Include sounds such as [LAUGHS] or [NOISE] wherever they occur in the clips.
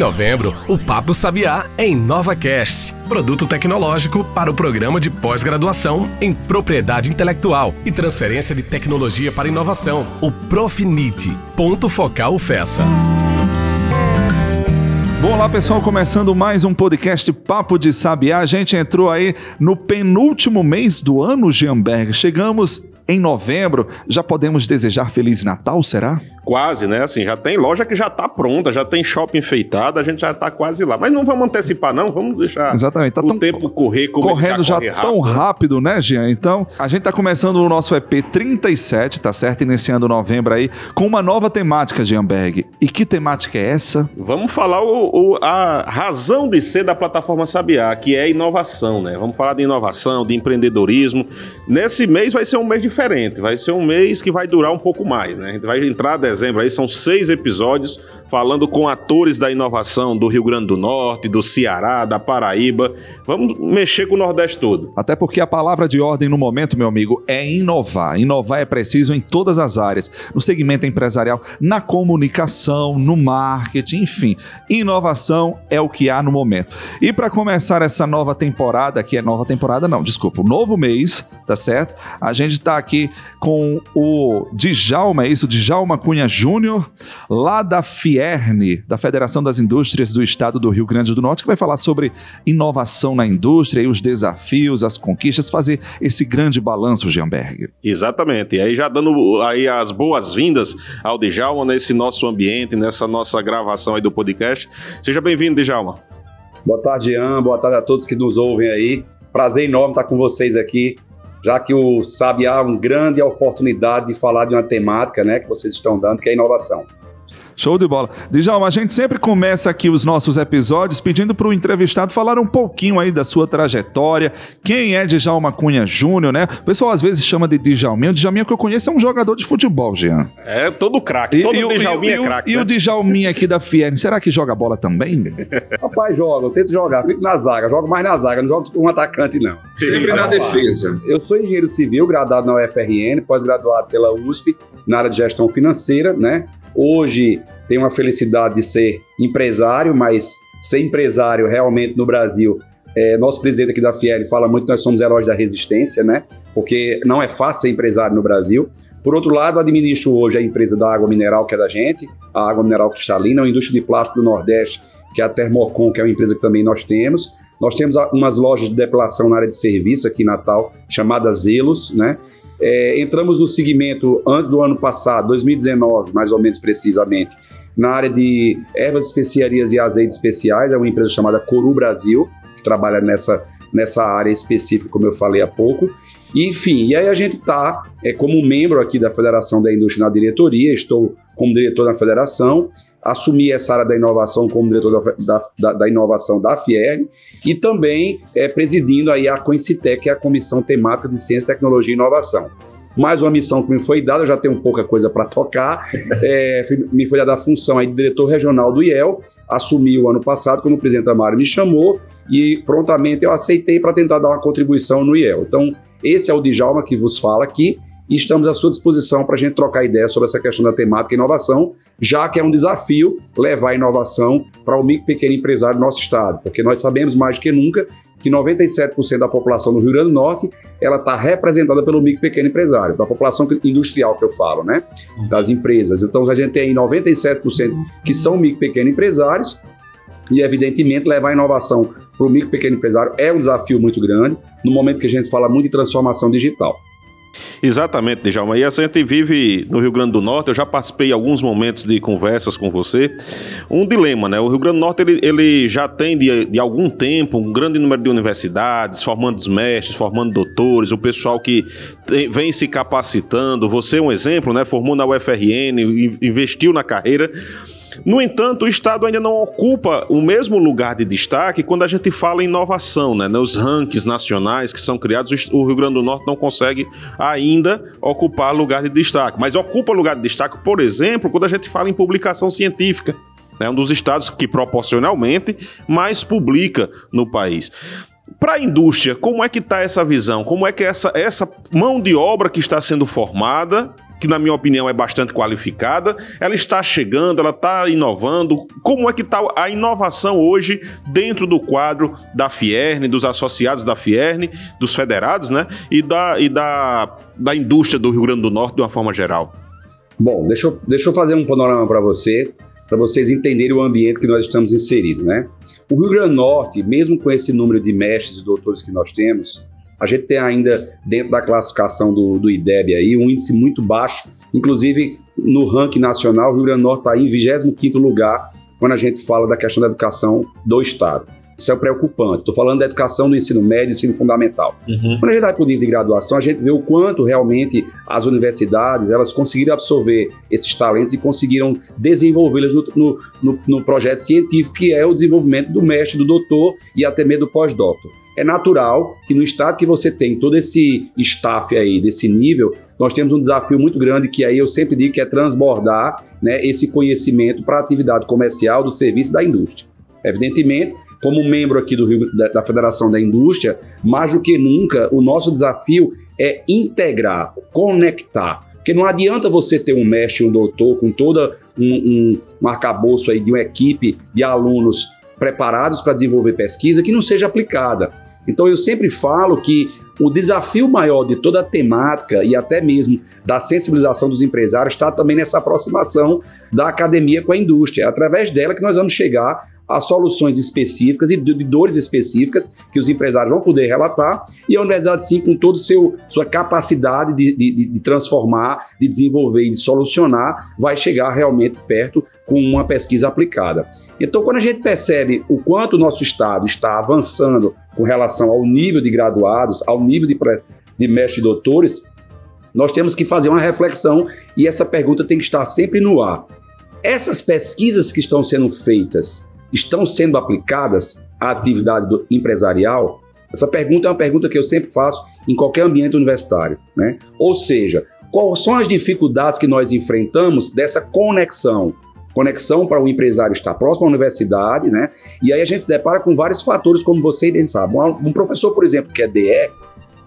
novembro, o Papo Sabiá é em NovaCast, produto tecnológico para o programa de pós-graduação em propriedade intelectual e transferência de tecnologia para inovação, o Profinite. Ponto focal FESA. Bom, lá pessoal, começando mais um podcast Papo de Sabiá. A gente entrou aí no penúltimo mês do ano, Gianberg. Chegamos em novembro. Já podemos desejar Feliz Natal, será? Quase, né? Assim, já tem loja que já está pronta, já tem shopping enfeitado, a gente já está quase lá. Mas não vamos antecipar, não, vamos deixar Exatamente. Tá o tempo correr como correndo já, já tão rápido, né, Jean? Então, a gente está começando o nosso EP 37, tá certo? Iniciando novembro aí, com uma nova temática, Jeanberg. E que temática é essa? Vamos falar o, o, a razão de ser da plataforma Sabiá, que é inovação, né? Vamos falar de inovação, de empreendedorismo. Nesse mês vai ser um mês diferente, vai ser um mês que vai durar um pouco mais, né? A gente vai entrar dezembro aí, são seis episódios falando com atores da inovação do Rio Grande do Norte, do Ceará, da Paraíba. Vamos mexer com o Nordeste todo. Até porque a palavra de ordem no momento, meu amigo, é inovar. Inovar é preciso em todas as áreas, no segmento empresarial, na comunicação, no marketing, enfim. Inovação é o que há no momento. E para começar essa nova temporada, que é nova temporada, não, desculpa, o novo mês, tá certo? A gente está aqui com o Djalma, é isso, Djalma Cunha Júnior, lá da Fierne, da Federação das Indústrias do Estado do Rio Grande do Norte, que vai falar sobre inovação na indústria e os desafios, as conquistas, fazer esse grande balanço, Gianberg. Exatamente. E aí já dando aí as boas-vindas ao Djalma nesse nosso ambiente, nessa nossa gravação aí do podcast. Seja bem-vindo, Djalma. Boa tarde, Ian. Boa tarde a todos que nos ouvem aí. Prazer enorme estar com vocês aqui já que o Sabiá é uma grande oportunidade de falar de uma temática né, que vocês estão dando, que é inovação. Show de bola. Djalma, a gente sempre começa aqui os nossos episódios pedindo para o entrevistado falar um pouquinho aí da sua trajetória, quem é Djalma Cunha Júnior, né? O pessoal às vezes chama de Djalminha. O Djalminha que eu conheço é um jogador de futebol, Jean. É, todo craque. Todo e, Djalminha é craque. E, né? o Djalminha aqui da Fierne, será que joga bola também? [LAUGHS] Rapaz, joga. Eu tento jogar. Fico na zaga. Jogo mais na zaga. Não jogo com um atacante, não. Sempre na defesa. Eu sou engenheiro civil, graduado na UFRN, pós-graduado pela USP, na área de gestão financeira, né? Hoje tenho a felicidade de ser empresário, mas ser empresário realmente no Brasil, é, nosso presidente aqui da Fiel fala muito nós somos heróis da resistência, né? Porque não é fácil ser empresário no Brasil. Por outro lado, administro hoje a empresa da água mineral, que é da gente, a água mineral cristalina, a indústria de plástico do Nordeste, que é a Termocom, que é uma empresa que também nós temos. Nós temos umas lojas de depilação na área de serviço aqui em Natal, chamadas Zelos, né? É, entramos no segmento antes do ano passado, 2019, mais ou menos precisamente, na área de ervas, especiarias e azeites especiais. É uma empresa chamada Coru Brasil, que trabalha nessa, nessa área específica, como eu falei há pouco. Enfim, e aí a gente está é, como membro aqui da Federação da Indústria na diretoria, estou como diretor da federação, assumi essa área da inovação como diretor da, da, da inovação da FIERN e também é, presidindo aí a COINCITEC, que é a Comissão Temática de Ciência, Tecnologia e Inovação. Mais uma missão que me foi dada, eu já tenho pouca coisa para tocar, [LAUGHS] é, me foi dada a função aí de diretor regional do IEL, assumi o ano passado, quando o presidente Amaro me chamou, e prontamente eu aceitei para tentar dar uma contribuição no IEL. Então, esse é o Djalma que vos fala aqui, e estamos à sua disposição para a gente trocar ideias sobre essa questão da temática e inovação, já que é um desafio levar inovação para o micro pequeno empresário do nosso estado, porque nós sabemos mais do que nunca que 97% da população do Rio Grande do Norte ela está representada pelo micro pequeno empresário, da população industrial que eu falo, né? Das empresas. Então a gente tem 97% que são micro pequeno empresários e evidentemente levar inovação para o micro pequeno empresário é um desafio muito grande no momento que a gente fala muito de transformação digital. Exatamente, Djalma. E a gente vive no Rio Grande do Norte, eu já participei alguns momentos de conversas com você. Um dilema, né? O Rio Grande do Norte ele, ele já tem de, de, algum tempo um grande número de universidades, formando os mestres, formando doutores, o pessoal que tem, vem se capacitando. Você é um exemplo, né? Formou na UFRN, investiu na carreira. No entanto, o Estado ainda não ocupa o mesmo lugar de destaque quando a gente fala em inovação, né? Nos rankings nacionais que são criados, o Rio Grande do Norte não consegue ainda ocupar lugar de destaque. Mas ocupa lugar de destaque, por exemplo, quando a gente fala em publicação científica. É um dos estados que proporcionalmente mais publica no país. Para a indústria, como é que está essa visão? Como é que essa, essa mão de obra que está sendo formada que na minha opinião é bastante qualificada, ela está chegando, ela está inovando. Como é que está a inovação hoje dentro do quadro da Fierne, dos associados da Fierne, dos federados, né? E da, e da, da indústria do Rio Grande do Norte de uma forma geral? Bom, deixa eu, deixa eu fazer um panorama para você, para vocês entenderem o ambiente que nós estamos inseridos, né? O Rio Grande do Norte, mesmo com esse número de mestres e doutores que nós temos, a gente tem ainda, dentro da classificação do, do IDEB aí, um índice muito baixo, inclusive no ranking nacional, o Rio Grande do Norte está em 25º lugar quando a gente fala da questão da educação do Estado. Isso é preocupante. Estou falando da educação do ensino médio e ensino fundamental. Uhum. Quando a gente vai para o nível de graduação, a gente vê o quanto realmente as universidades elas conseguiram absorver esses talentos e conseguiram desenvolvê-los no, no, no, projeto científico, que é o desenvolvimento do mestre, do doutor e até mesmo do pós-doutor. É natural que no estado que você tem todo esse staff aí, desse nível, nós temos um desafio muito grande que aí eu sempre digo que é transbordar né, esse conhecimento para a atividade comercial, do serviço da indústria. Evidentemente, como membro aqui do Rio, da, da Federação da Indústria, mais do que nunca, o nosso desafio é integrar, conectar. Porque não adianta você ter um mestre, um doutor, com toda um, um, um arcabouço aí de uma equipe de alunos preparados para desenvolver pesquisa que não seja aplicada. Então eu sempre falo que o desafio maior de toda a temática e até mesmo da sensibilização dos empresários está também nessa aproximação da academia com a indústria. É através dela que nós vamos chegar a soluções específicas e de, dores específicas que os empresários vão poder relatar e a universidade sim com toda sua capacidade de, de, de transformar, de desenvolver e de solucionar, vai chegar realmente perto com uma pesquisa aplicada. Então, quando a gente percebe o quanto o nosso Estado está avançando com relação ao nível de graduados, ao nível de, de mestres e doutores, nós temos que fazer uma reflexão e essa pergunta tem que estar sempre no ar. Essas pesquisas que estão sendo feitas, estão sendo aplicadas à atividade do empresarial? Essa pergunta é uma pergunta que eu sempre faço em qualquer ambiente universitário. Né? Ou seja, quais são as dificuldades que nós enfrentamos dessa conexão? Conexão para o empresário estar próximo à universidade, né? E aí a gente se depara com vários fatores, como você bem sabe. Um professor, por exemplo, que é DE,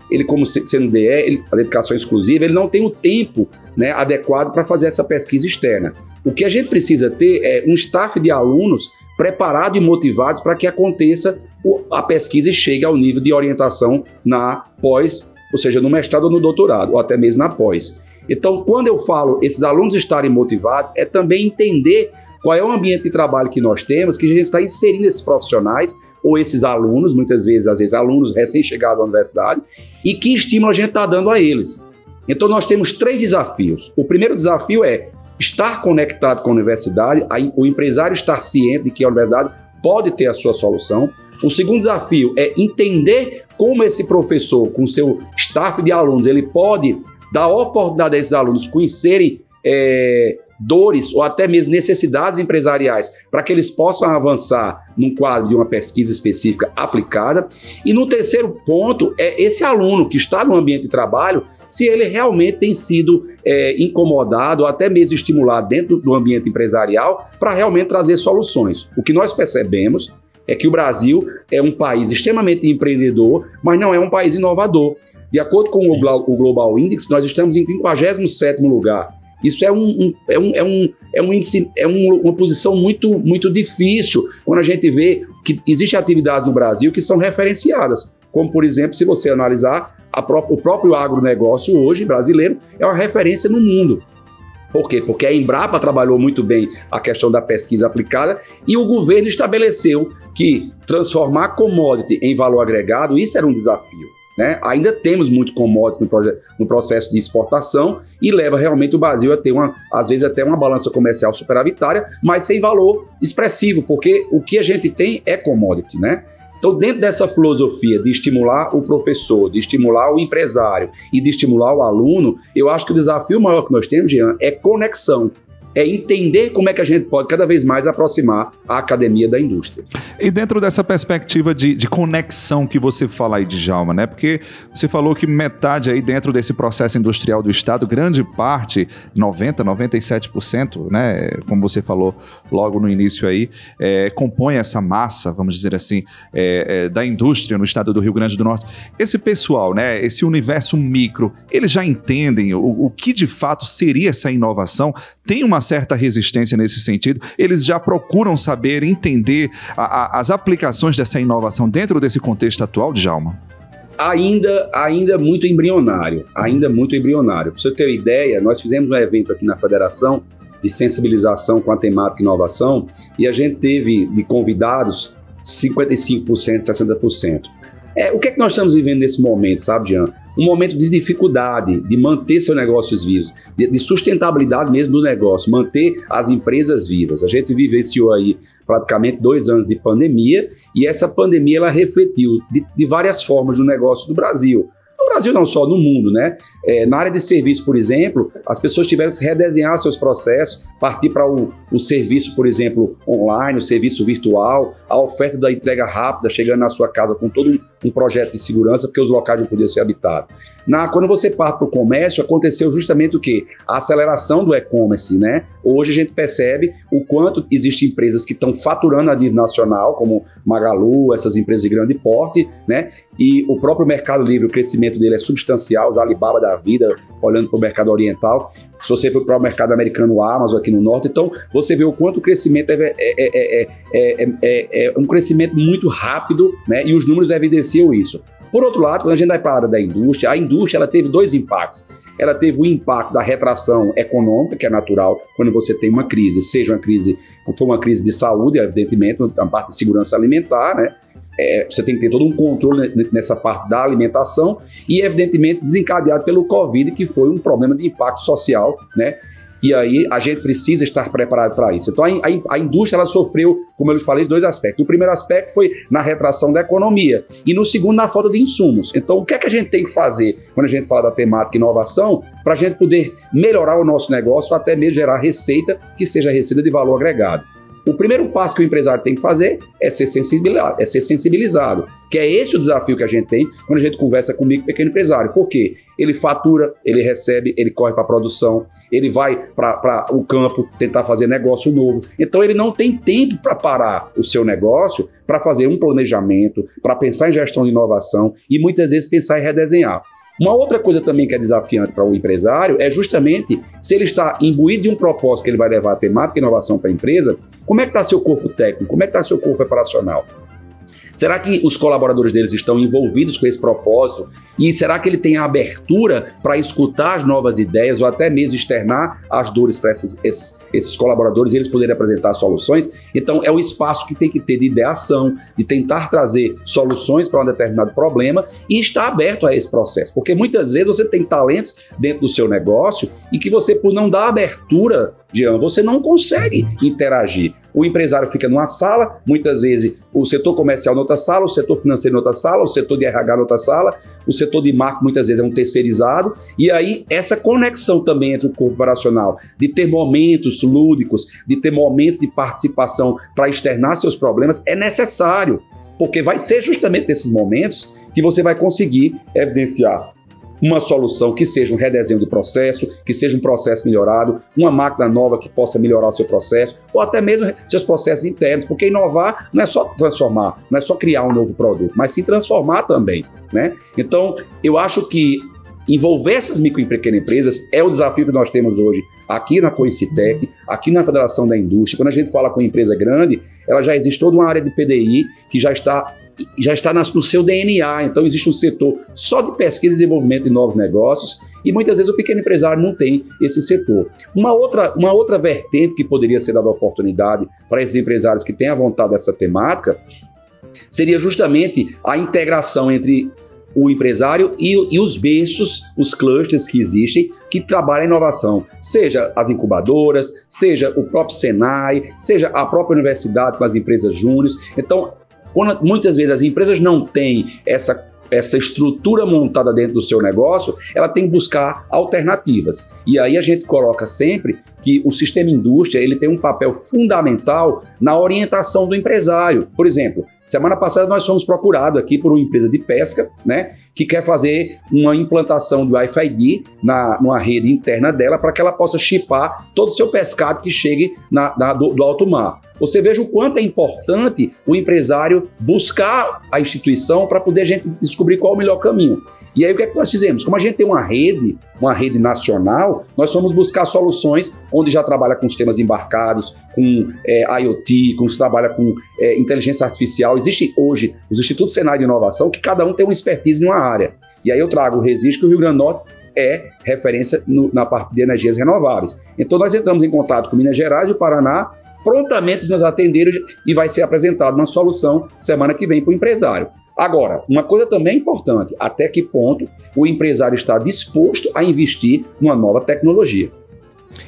ele como sendo DE, ele, a dedicação exclusiva, ele não tem o tempo né, adequado para fazer essa pesquisa externa. O que a gente precisa ter é um staff de alunos preparados e motivados para que aconteça a pesquisa e chegue ao nível de orientação na pós, ou seja, no mestrado ou no doutorado, ou até mesmo na pós. Então, quando eu falo esses alunos estarem motivados, é também entender qual é o ambiente de trabalho que nós temos, que a gente está inserindo esses profissionais ou esses alunos, muitas vezes, às vezes, alunos recém-chegados à universidade, e que estímulo a gente está dando a eles. Então, nós temos três desafios. O primeiro desafio é estar conectado com a universidade, o empresário estar ciente de que a universidade pode ter a sua solução. O segundo desafio é entender como esse professor, com seu staff de alunos, ele pode dar oportunidade a esses alunos conhecerem é, dores ou até mesmo necessidades empresariais para que eles possam avançar num quadro de uma pesquisa específica aplicada. E no terceiro ponto é esse aluno que está no ambiente de trabalho se ele realmente tem sido é, incomodado ou até mesmo estimulado dentro do ambiente empresarial para realmente trazer soluções. O que nós percebemos é que o Brasil é um país extremamente empreendedor, mas não é um país inovador. De acordo com o, Global Index, nós estamos em 57º lugar. Isso é, um, um, é, um, é, um, é, um índice, é um, uma posição muito, muito difícil quando a gente vê que existem atividades no Brasil que são referenciadas. Como, por exemplo, se você analisar pró o próprio agronegócio hoje brasileiro é uma referência no mundo. Por quê? Porque a Embrapa trabalhou muito bem a questão da pesquisa aplicada e o governo estabeleceu que transformar commodity em valor agregado, isso era um desafio. Né? Ainda temos muito commodities no, no, processo de exportação e leva realmente o Brasil a ter, uma, às vezes, até uma balança comercial superavitária, mas sem valor expressivo, porque o que a gente tem é commodity. Né? Então, dentro dessa filosofia de estimular o professor, de estimular o empresário e de estimular o aluno, eu acho que o desafio maior que nós temos, Jean, é conexão. É entender como é que a gente pode cada vez mais aproximar a academia da indústria. E dentro dessa perspectiva de, de conexão que você fala aí, Djalma, né? Porque você falou que metade aí dentro desse processo industrial do Estado, grande parte, 90, 97%, né? Como você falou logo no início aí, é, compõe essa massa, vamos dizer assim, é, é, da indústria no estado do Rio Grande do Norte. Esse pessoal, né? Esse universo micro, eles já entendem o, o que de fato seria essa inovação? Tem uma certa resistência nesse sentido? Eles já procuram saber, entender a, a, as aplicações dessa inovação dentro desse contexto atual, Djalma? Ainda, ainda muito embrionário, ainda muito embrionário. Para você ter uma ideia, nós fizemos um evento aqui na Federação de sensibilização com a temática inovação e a gente teve de convidados 55%, 60%. É, o que é que nós estamos vivendo nesse momento, sabe, Jean? Um momento de dificuldade de manter seus negócios vivos, de, de sustentabilidade mesmo do negócio, manter as empresas vivas. A gente vivenciou aí praticamente dois anos de pandemia e essa pandemia ela refletiu de, de várias formas no negócio do Brasil. No Brasil não só, no mundo, né? É, na área de serviço, por exemplo, as pessoas tiveram que redesenhar seus processos, partir para o, o serviço, por exemplo, online, o serviço virtual, a oferta da entrega rápida, chegando na sua casa com todo um projeto de segurança, porque os locais não podiam ser habitados. Na, quando você parte para o comércio, aconteceu justamente o quê? A aceleração do e-commerce, né? Hoje a gente percebe o quanto existem empresas que estão faturando a nível nacional, como Magalu, essas empresas de grande porte, né? E o próprio Mercado Livre, o crescimento dele é substancial, os Alibaba da vida, olhando para o mercado oriental. Se você for para o mercado americano, o Amazon aqui no norte, então você vê o quanto o crescimento é, é, é, é, um crescimento muito rápido, né? E os números evidenciam isso. Por outro lado, quando a gente vai para a área da indústria, a indústria ela teve dois impactos. Ela teve o impacto da retração econômica, que é natural quando você tem uma crise, seja uma crise, foi uma crise de saúde, evidentemente, a parte de segurança alimentar, né? É, você tem que ter todo um controle nessa parte da alimentação e, evidentemente, desencadeado pelo Covid, que foi um problema de impacto social, né? E aí a gente precisa estar preparado para isso. Então a, a, indústria ela sofreu, como eu falei, dois aspectos. O primeiro aspecto foi na retração da economia e no segundo na falta de insumos. Então o que é que a gente tem que fazer quando a gente fala da temática inovação para a gente poder melhorar o nosso negócio, até mesmo gerar receita que seja receita de valor agregado. O primeiro passo que o empresário tem que fazer é ser sensibilizado, é ser sensibilizado, que é esse o desafio que a gente tem quando a gente conversa com o micro pequeno empresário. Por quê? Ele fatura, ele recebe, ele corre para a produção, ele vai para o campo tentar fazer negócio novo. Então ele não tem tempo para parar o seu negócio para fazer um planejamento, para pensar em gestão de inovação e muitas vezes pensar em redesenhar. Uma outra coisa também que é desafiante para o empresário é justamente se ele está imbuído de um propósito que ele vai levar a temática inovação para a empresa, como é que está seu corpo técnico, como é que está seu corpo operacional. Será que os colaboradores deles estão envolvidos com esse propósito? E será que ele tem a abertura para escutar as novas ideias ou até mesmo externar as dores para esses, esses, esses, colaboradores e eles poderem apresentar soluções? Então, é o espaço que tem que ter de ideação, de tentar trazer soluções para um determinado problema e estar aberto a esse processo. Porque muitas vezes você tem talentos dentro do seu negócio e que você, por não dar abertura, Jean, você não consegue interagir. O empresário fica numa sala, muitas vezes o setor comercial noutra sala, o setor financeiro noutra sala, o setor de RH noutra sala, o setor de marketing muitas vezes é um terceirizado, e aí essa conexão também entre o corpo operacional, de ter momentos lúdicos, de ter momentos de participação para externar seus problemas, é necessário, porque vai ser justamente nesses momentos que você vai conseguir evidenciar uma solução que seja um redesenho de processo, que seja um processo melhorado, uma máquina nova que possa melhorar o seu processo, ou até mesmo seus processos internos, porque inovar não é só transformar, não é só criar um novo produto, mas se transformar também, né? Então, eu acho que envolver essas micro e pequenas empresas é o desafio que nós temos hoje aqui na Coicitec, aqui na Federação da Indústria. Quando a gente fala com empresa grande, ela já existe toda uma área de PDI que já está já está no seu DNA. Então, existe um setor só de pesquisa e desenvolvimento de novos negócios e muitas vezes o pequeno empresário não tem esse setor. Uma outra, uma outra vertente que poderia ser dada oportunidade para esses empresários que têm a vontade dessa temática seria justamente a integração entre o empresário e, e, os berços, os clusters que existem, que trabalham a inovação, seja as incubadoras, seja o próprio Senai, seja a própria universidade com as empresas júniores. Então, quando muitas vezes as empresas não têm essa essa estrutura montada dentro do seu negócio, ela tem que buscar alternativas. E aí a gente coloca sempre que o sistema indústria ele tem um papel fundamental na orientação do empresário. Por exemplo, semana passada nós fomos procurados aqui por uma empresa de pesca, né, que quer fazer uma implantação do RFID na numa rede interna dela para que ela possa chipar todo o seu pescado que chegue na, na do, do alto mar. Você veja o quanto é importante o empresário buscar a instituição para poder a gente descobrir qual é o melhor caminho. E aí o que é que nós fizemos? Como a gente tem uma rede, uma rede nacional, nós fomos buscar soluções onde já trabalha com sistemas embarcados, com é, IoT, com se trabalha com é, inteligência artificial. Existe hoje os Institutos Senai de Inovação que cada um tem uma expertise em uma área. E aí eu trago o Resiste, que o Rio Grande do Norte é referência no, na parte de energias renováveis. Então nós entramos em contato com Minas Gerais e o Paraná, prontamente nos atenderam e vai ser apresentado uma solução semana que vem para o empresário. Agora, uma coisa também importante: até que ponto o empresário está disposto a investir numa nova tecnologia?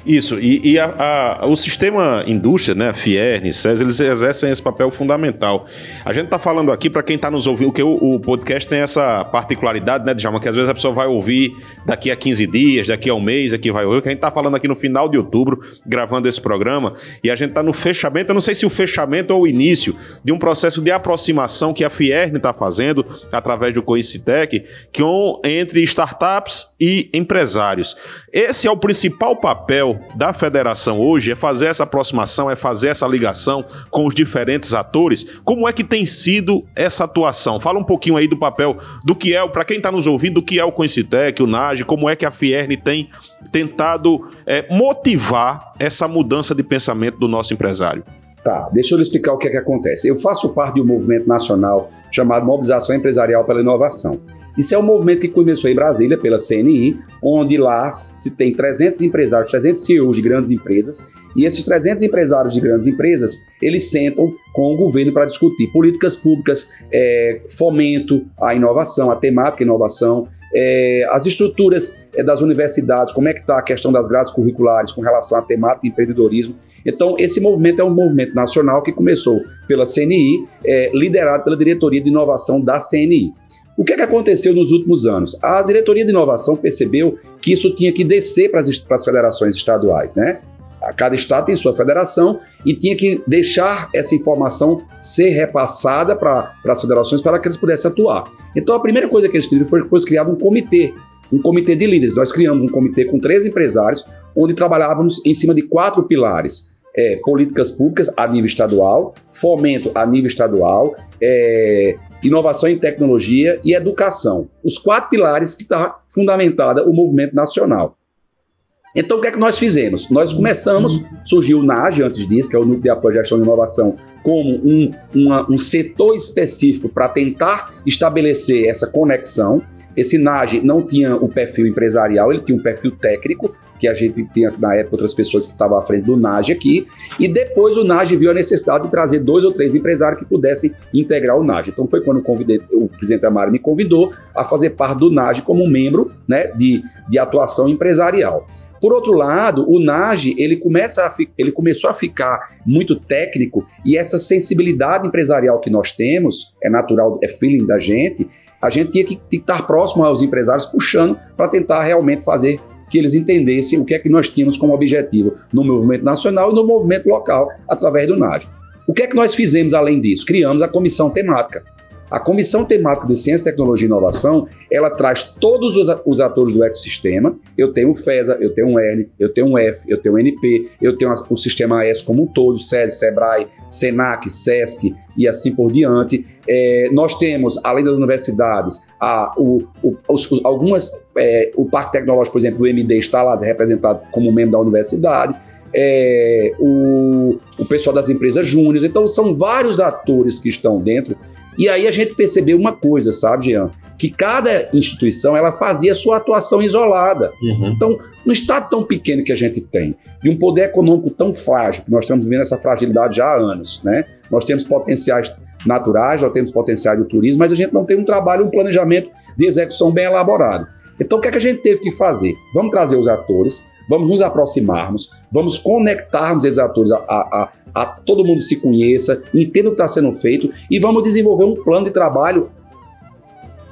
Isso, e, e a, a, o sistema indústria, né, Fierne, SES, eles exercem esse papel fundamental. A gente está falando aqui, para quem está nos ouvindo, que o, o, podcast tem essa particularidade, né, Djalma, que às vezes a pessoa vai ouvir daqui a 15 dias, daqui a um mês, aqui vai ouvir, que a gente está falando aqui no final de outubro, gravando esse programa, e a gente está no fechamento, eu não sei se o fechamento ou o início de um processo de aproximação que a Fierne está fazendo, através do Coincitec, com, entre startups e empresários. Esse é o principal papel da federação hoje é fazer essa aproximação, é fazer essa ligação com os diferentes atores. Como é que tem sido essa atuação? Fala um pouquinho aí do papel do que é, para quem está nos ouvindo, do que é o Coincitec, o NAGE, como é que a Fierne tem tentado é, motivar essa mudança de pensamento do nosso empresário. Tá, deixa eu lhe explicar o que é que acontece. Eu faço parte de um movimento nacional chamado Mobilização Empresarial pela Inovação. Isso é um movimento que começou em Brasília, pela CNI, onde lá se tem 300 empresários, 300 CEOs de grandes empresas, e esses 300 empresários de grandes empresas, eles sentam com o governo para discutir políticas públicas, é, fomento à inovação, à temática inovação, é, as estruturas é, das universidades, como é que está a questão das grades curriculares com relação à temática empreendedorismo. Então, esse movimento é um movimento nacional que começou pela CNI, é, liderado pela Diretoria de Inovação da CNI. O que, é que aconteceu nos últimos anos? A diretoria de inovação percebeu que isso tinha que descer para as, para as federações estaduais, né? Cada estado tem sua federação e tinha que deixar essa informação ser repassada para, para as federações para que eles pudessem atuar. Então a primeira coisa que eles pediram foi que fosse criado um comitê, um comitê de líderes. Nós criamos um comitê com três empresários, onde trabalhávamos em cima de quatro pilares é, políticas públicas a nível estadual, fomento a nível estadual, é, inovação em tecnologia e educação. Os quatro pilares que está fundamentada o movimento nacional. Então, o que é que nós fizemos? Nós começamos, surgiu o NAGE antes disso, que é o Núcleo de Apoio à Gestão de Inovação, como um, uma, um setor específico para tentar estabelecer essa conexão. Esse NAGE não tinha o perfil empresarial, ele tinha um perfil técnico, que a gente tinha na época outras pessoas que estavam à frente do NAGE aqui, e depois o NAGE viu a necessidade de trazer dois ou três empresários que pudessem integrar o NAGE. Então foi quando convidei, o presidente Amaro me convidou a fazer parte do NAGE como membro né, de, de atuação empresarial. Por outro lado, o NAGE ele, começa a ele começou a ficar muito técnico e essa sensibilidade empresarial que nós temos, é natural, é feeling da gente, a gente tinha que estar próximo aos empresários, puxando para tentar realmente fazer que eles entendessem o que é que nós tínhamos como objetivo no movimento nacional e no movimento local através do NAGE. O que é que nós fizemos além disso? Criamos a comissão temática. A Comissão Temática de Ciência, Tecnologia e Inovação, ela traz todos os, atores do ecossistema. Eu tenho o FESA, eu tenho o ERN, eu tenho o F, eu tenho o NP, eu tenho o Sistema AS como um todo, SESI, SEBRAE, SENAC, SESC e assim por diante. É, nós temos, além das universidades, a, o, o, os, algumas, é, o Parque Tecnológico, por exemplo, o MD está lá representado como membro da universidade. É, o, o pessoal das empresas júniores. Então, são vários atores que estão dentro e aí a gente percebeu uma coisa, sabe, Jean? Que cada instituição ela fazia sua atuação isolada. Uhum. Então, no estado tão pequeno que a gente tem, de um poder econômico tão frágil, que nós estamos vivendo essa fragilidade já há anos, né? Nós temos potenciais naturais, nós temos potenciais do turismo, mas a gente não tem um trabalho, um planejamento de execução bem elaborado. Então, o que, é que a gente teve que fazer? Vamos trazer os atores, vamos nos aproximarmos, vamos conectarmos esses atores a, a, a todo mundo se conheça, entenda o que está sendo feito e vamos desenvolver um plano de trabalho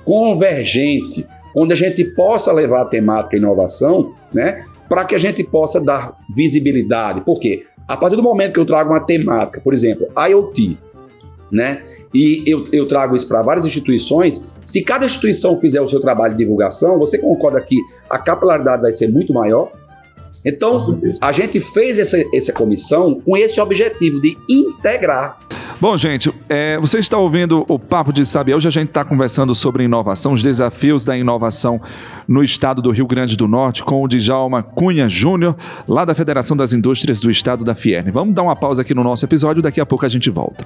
convergente, onde a gente possa levar a temática inovação, né, para que a gente possa dar visibilidade. Por quê? A partir do momento que eu trago uma temática, por exemplo, IoT, né, e eu, eu trago isso para várias instituições, se cada instituição fizer o seu trabalho de divulgação, você concorda que a capilaridade vai ser muito maior? Então, a gente fez essa, essa comissão com esse objetivo de integrar Bom, gente, é, você está ouvindo o Papo de Sabiá. Hoje a gente está conversando sobre inovação, os desafios da inovação no estado do Rio Grande do Norte, com o Djalma Cunha Júnior, lá da Federação das Indústrias do Estado da Fierne. Vamos dar uma pausa aqui no nosso episódio, daqui a pouco a gente volta.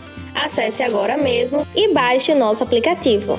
Acesse agora mesmo e baixe o nosso aplicativo.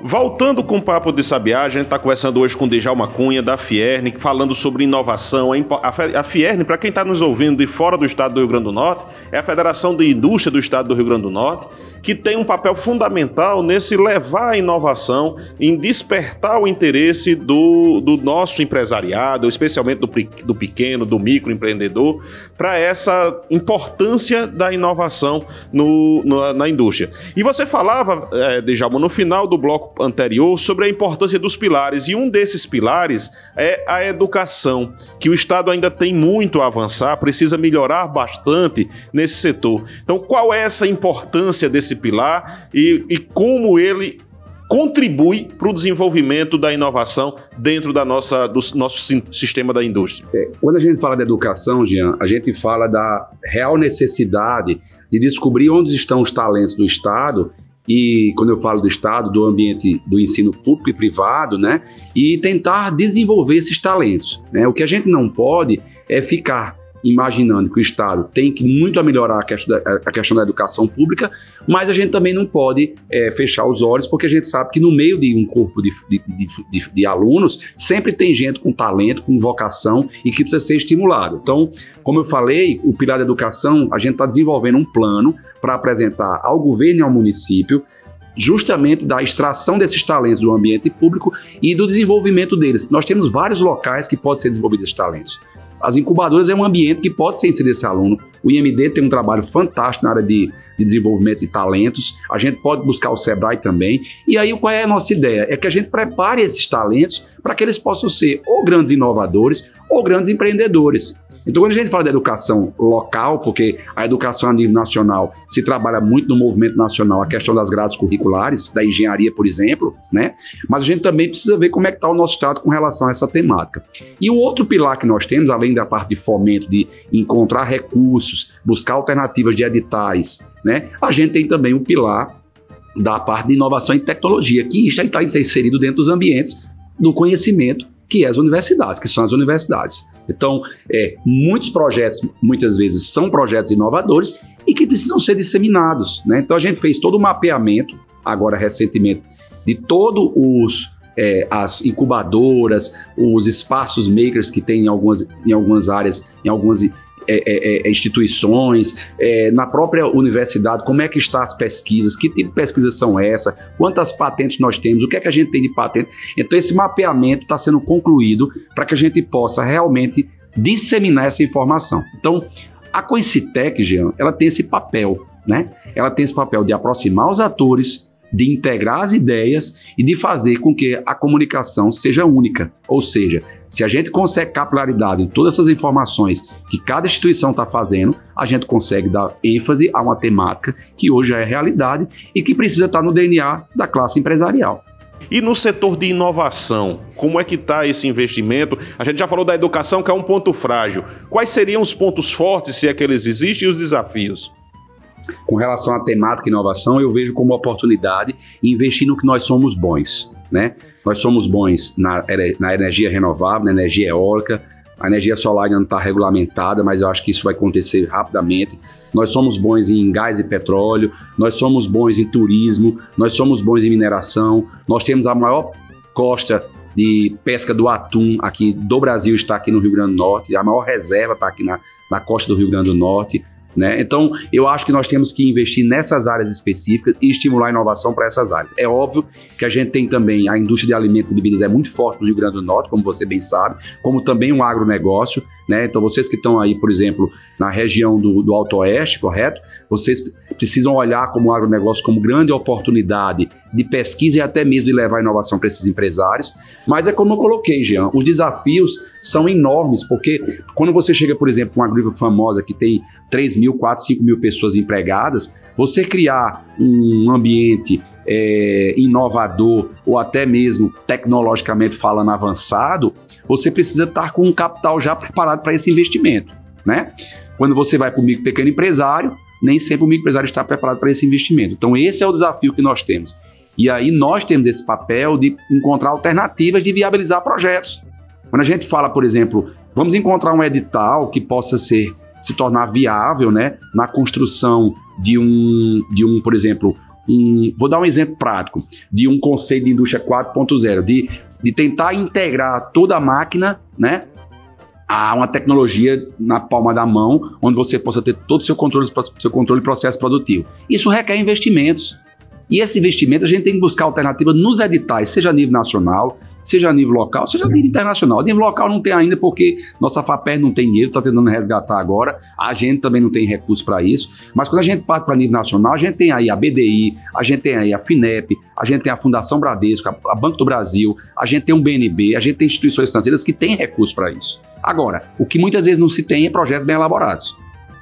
Voltando com o Papo de Sabiá, a gente está conversando hoje com o Djalma Cunha, da Fierne, falando sobre inovação. A Fierne, para quem está nos ouvindo de fora do estado do Rio Grande do Norte, é a Federação de Indústria do estado do Rio Grande do Norte, que tem um papel fundamental nesse levar a inovação, em despertar o interesse do, do nosso empresariado, especialmente do, do pequeno, do microempreendedor, para essa importância da inovação no, no, na indústria. E você falava, é, Djalma, no final do bloco anterior sobre a importância dos pilares, e um desses pilares é a educação, que o Estado ainda tem muito a avançar, precisa melhorar bastante nesse setor. Então, qual é essa importância desse pilar e, e como ele contribui para o desenvolvimento da inovação dentro da nossa, do nosso sistema da indústria. É, quando a gente fala de educação, Jean, a gente fala da real necessidade de descobrir onde estão os talentos do Estado e quando eu falo do Estado, do ambiente do ensino público e privado, né, e tentar desenvolver esses talentos. Né? O que a gente não pode é ficar imaginando que o Estado tem que muito a melhorar a questão da, a questão da educação pública, mas a gente também não pode é, fechar os olhos, porque a gente sabe que no meio de um corpo de, de, de, de, alunos sempre tem gente com talento, com vocação e que precisa ser estimulado. Então, como eu falei, o pilar da educação, a gente está desenvolvendo um plano para apresentar ao governo e ao município justamente da extração desses talentos do ambiente público e do desenvolvimento deles. Nós temos vários locais que podem ser desenvolvidos esses talentos. As incubadoras é um ambiente que pode ser inserido esse aluno. O IMD tem um trabalho fantástico na área de, de, desenvolvimento de talentos. A gente pode buscar o Sebrae também. E aí, qual é a nossa ideia? É que a gente prepare esses talentos para que eles possam ser ou grandes inovadores ou grandes empreendedores. Então, quando a gente fala de educação local, porque a educação a nível nacional se trabalha muito no movimento nacional, a questão das grades curriculares, da engenharia, por exemplo, né? Mas a gente também precisa ver como é que está o nosso estado com relação a essa temática. E o outro pilar que nós temos, além da parte de fomento, de encontrar recursos, buscar alternativas de editais, né? A gente tem também o pilar da parte de inovação e tecnologia, que já está inserido dentro dos ambientes do conhecimento, que é as universidades, que são as universidades. Então, é, muitos projetos, muitas vezes, são projetos inovadores e que precisam ser disseminados. Né? Então, a gente fez todo o mapeamento, agora recentemente, de todos os é, as incubadoras, os espaços makers que tem em algumas, em algumas áreas, em algumas é, é, é, instituições, é, na própria universidade, como é que estão as pesquisas, que tipo de pesquisas são essas, quantas patentes nós temos, o que é que a gente tem de patente. Então, esse mapeamento está sendo concluído para que a gente possa realmente disseminar essa informação. Então, a Coincitec, Jean, ela tem esse papel, né? Ela tem esse papel de aproximar os atores, de integrar as ideias e de fazer com que a comunicação seja única. Ou seja, se a gente consegue capilaridade em todas essas informações que cada instituição está fazendo, a gente consegue dar ênfase a uma temática que hoje é realidade e que precisa estar no DNA da classe empresarial. E no setor de inovação, como é que está esse investimento? A gente já falou da educação, que é um ponto frágil. Quais seriam os pontos fortes, se é que eles existem, e os desafios? Com relação à temática inovação, eu vejo como oportunidade investir no que nós somos bons, né? Nós somos bons na, na energia renovável, na energia eólica, A energia solar ainda não está regulamentada, mas eu acho que isso vai acontecer rapidamente. Nós somos bons em gás e petróleo, nós somos bons em turismo, nós somos bons em mineração, nós temos a maior costa de pesca do atum aqui do Brasil está aqui no Rio Grande do Norte, a maior reserva está aqui na, na costa do Rio Grande do Norte. Né? Então, eu acho que nós temos que investir nessas áreas específicas e estimular a inovação para essas áreas. É óbvio que a gente tem também a indústria de alimentos e bebidas é muito forte no Rio Grande do Norte, como você bem sabe, como também um agronegócio. Né? Então, vocês que estão aí, por exemplo, na região do, do Alto Oeste, correto? Vocês precisam olhar como o agronegócio como grande oportunidade de pesquisa e até mesmo de levar inovação para esses empresários. Mas é como eu coloquei, Jean, os desafios são enormes, porque quando você chega, por exemplo, uma agrícola famosa que tem 3 mil, 4, 5 mil pessoas empregadas, você criar um ambiente é, inovador ou até mesmo tecnologicamente falando avançado, você precisa estar com um capital já preparado para esse investimento, né? Quando você vai para o micro pequeno empresário, nem sempre o microempresário está preparado para esse investimento. Então esse é o desafio que nós temos. E aí nós temos esse papel de encontrar alternativas de viabilizar projetos. Quando a gente fala, por exemplo, vamos encontrar um edital que possa ser se tornar viável, né, na construção de um, de um, por exemplo, um, vou dar um exemplo prático, de um conceito de indústria 4.0, de, de tentar integrar toda a máquina, né, a uma tecnologia na palma da mão, onde você possa ter todo o seu controle, seu controle processo produtivo. Isso requer investimentos. E esse investimento a gente tem que buscar alternativa nos editais, seja a nível nacional, seja a nível local, seja a nível internacional. A nível local não tem ainda porque nossa FAPER não tem dinheiro, está tentando resgatar agora, a gente também não tem recurso para isso. Mas quando a gente parte para nível nacional, a gente tem aí a BDI, a gente tem aí a FINEP, a gente tem a Fundação Bradesco, a Banco do Brasil, a gente tem um BNB, a gente tem instituições financeiras que têm recurso para isso. Agora, o que muitas vezes não se tem é projetos bem elaborados.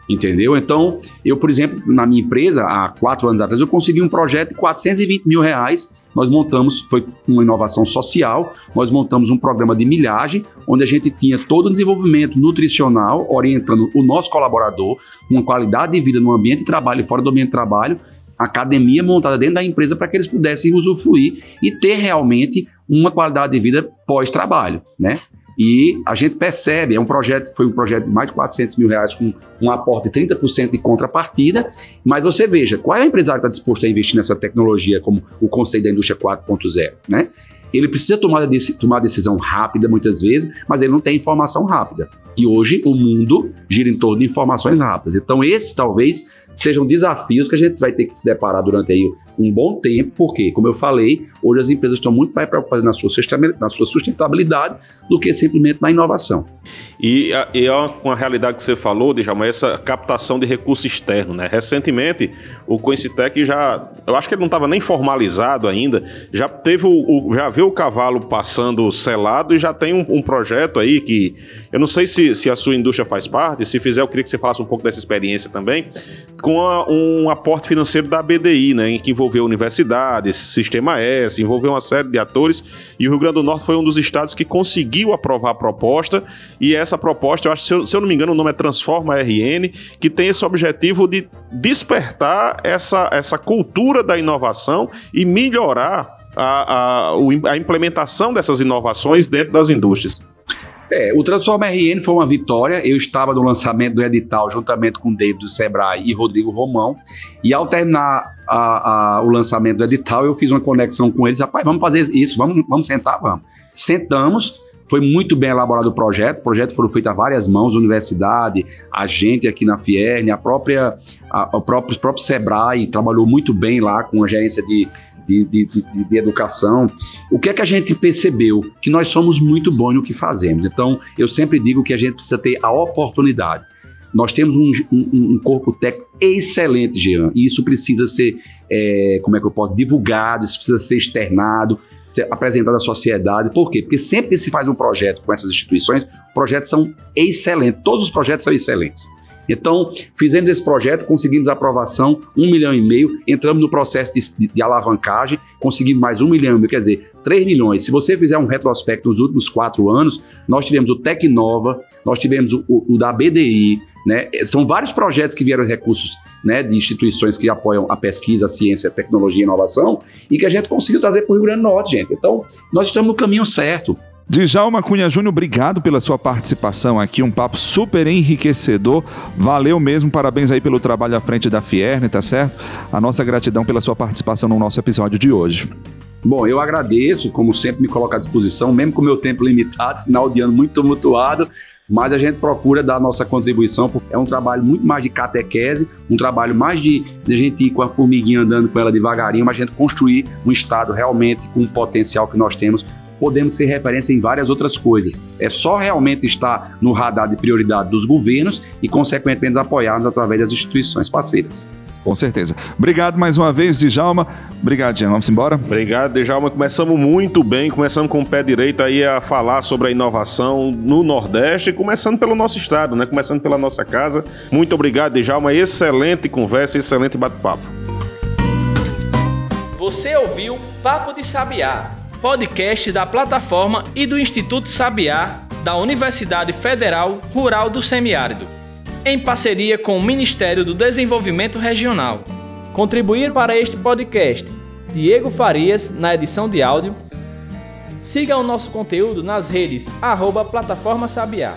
Entendeu? Então, eu, por exemplo, na minha empresa, há quatro anos atrás, eu consegui um projeto de 420 mil reais. Nós montamos, foi uma inovação social, nós montamos um programa de milhagem, onde a gente tinha todo o desenvolvimento nutricional, orientando o nosso colaborador, uma qualidade de vida no ambiente de trabalho e fora do ambiente de trabalho, academia montada dentro da empresa para que eles pudessem usufruir e ter realmente uma qualidade de vida pós-trabalho, né? E a gente percebe, é um projeto, foi um projeto de mais de 400 mil reais com um aporte de 30% de contrapartida, mas você veja, qual é o empresário que está disposto a investir nessa tecnologia como o conceito da indústria 4.0, né? Ele precisa tomar, tomar decisão rápida muitas vezes, mas ele não tem informação rápida. E hoje o mundo gira em torno de informações rápidas. Então esses talvez sejam desafios que a gente vai ter que se deparar durante aí um bom tempo, porque, como eu falei, hoje as empresas estão muito mais preocupadas na sua, na sua sustentabilidade do que simplesmente na inovação. E, e é uma realidade que você falou, Djalma, essa captação de recurso externo, né? Recentemente, o Coincitec já, eu acho que ele não estava nem formalizado ainda, já teve o, o, já viu o cavalo passando selado e já tem um, um, projeto aí que, eu não sei se, se a sua indústria faz parte, se fizer, eu queria que você falasse um pouco dessa experiência também, com a, um aporte financeiro da BDI, né? Que envolveu universidades, Sistema S, envolveu uma série de atores, e o Rio Grande do Norte foi um dos estados que conseguiu aprovar a proposta, e essa proposta, eu acho, se eu, se eu não me engano, o nome é Transforma RN, que tem esse objetivo de despertar essa, essa cultura da inovação e melhorar a, a, a implementação dessas inovações dentro das indústrias. É, o Transforma RN foi uma vitória. Eu estava no lançamento do edital juntamente com David do Sebrae e Rodrigo Romão. E ao terminar a, a, o lançamento do edital, eu fiz uma conexão com eles. Rapaz, vamos fazer isso, vamos, vamos sentar, vamos. Sentamos, foi muito bem elaborado o projeto. O projeto foram feitos a várias mãos, universidade, a gente aqui na Fierne, a própria, a, o próprio, o próprio Sebrae trabalhou muito bem lá com a gerência de de, de, de, de, educação, o que é que a gente percebeu? Que nós somos muito bons no que fazemos. Então, eu sempre digo que a gente precisa ter a oportunidade. Nós temos um, um, um corpo técnico excelente, Jean, e isso precisa ser, é, como é que eu posso, divulgado, isso precisa ser externado, ser apresentado à sociedade. Por quê? Porque sempre que se faz um projeto com essas instituições, projetos são excelentes, todos os projetos são excelentes. Então, fizemos esse projeto, conseguimos aprovação, um milhão e meio, entramos no processo de, de alavancagem, conseguimos mais um milhão e meio, quer dizer, 3 milhões. Se você fizer um retrospecto nos últimos quatro anos, nós tivemos o Tecnova, nós tivemos o, o, o da BDI, né? São vários projetos que vieram recursos né, de instituições que apoiam a pesquisa, a ciência, a tecnologia e inovação, e que a gente conseguiu trazer para o Rio Grande do Norte, gente. Então, nós estamos no caminho certo. Djalma Cunha Júnior, obrigado pela sua participação aqui, um papo super enriquecedor. Valeu mesmo, parabéns aí pelo trabalho à frente da Fierne, tá certo? A nossa gratidão pela sua participação no nosso episódio de hoje. Bom, eu agradeço, como sempre me coloco à disposição, mesmo com o meu tempo limitado, final de ano muito tumultuado, mas a gente procura dar nossa contribuição, porque é um trabalho muito mais de catequese, um trabalho mais de, de a gente ir com a formiguinha andando com ela devagarinho, mas a gente construir um Estado realmente com o potencial que nós temos podemos ser referência em várias outras coisas. É só realmente estar no radar de prioridade dos governos e, consequentemente, apoiarmos através das instituições parceiras. Com certeza. Obrigado mais uma vez, Djalma. Obrigado, Jean. Vamos embora? Obrigado, Djalma. Começamos muito bem, começamos com o pé direito aí a falar sobre a inovação no Nordeste, começando pelo nosso estado, né? Começando pela nossa casa. Muito obrigado, Djalma. Excelente conversa, excelente bate-papo. Você ouviu Papo de Sabiá, podcast da plataforma e do Instituto Sabiá da Universidade Federal Rural do Semiárido em parceria com o Ministério do Desenvolvimento Regional. Contribuir para este podcast, Diego Farias, na edição de áudio. Siga o nosso conteúdo nas redes arroba Plataforma Sabiá.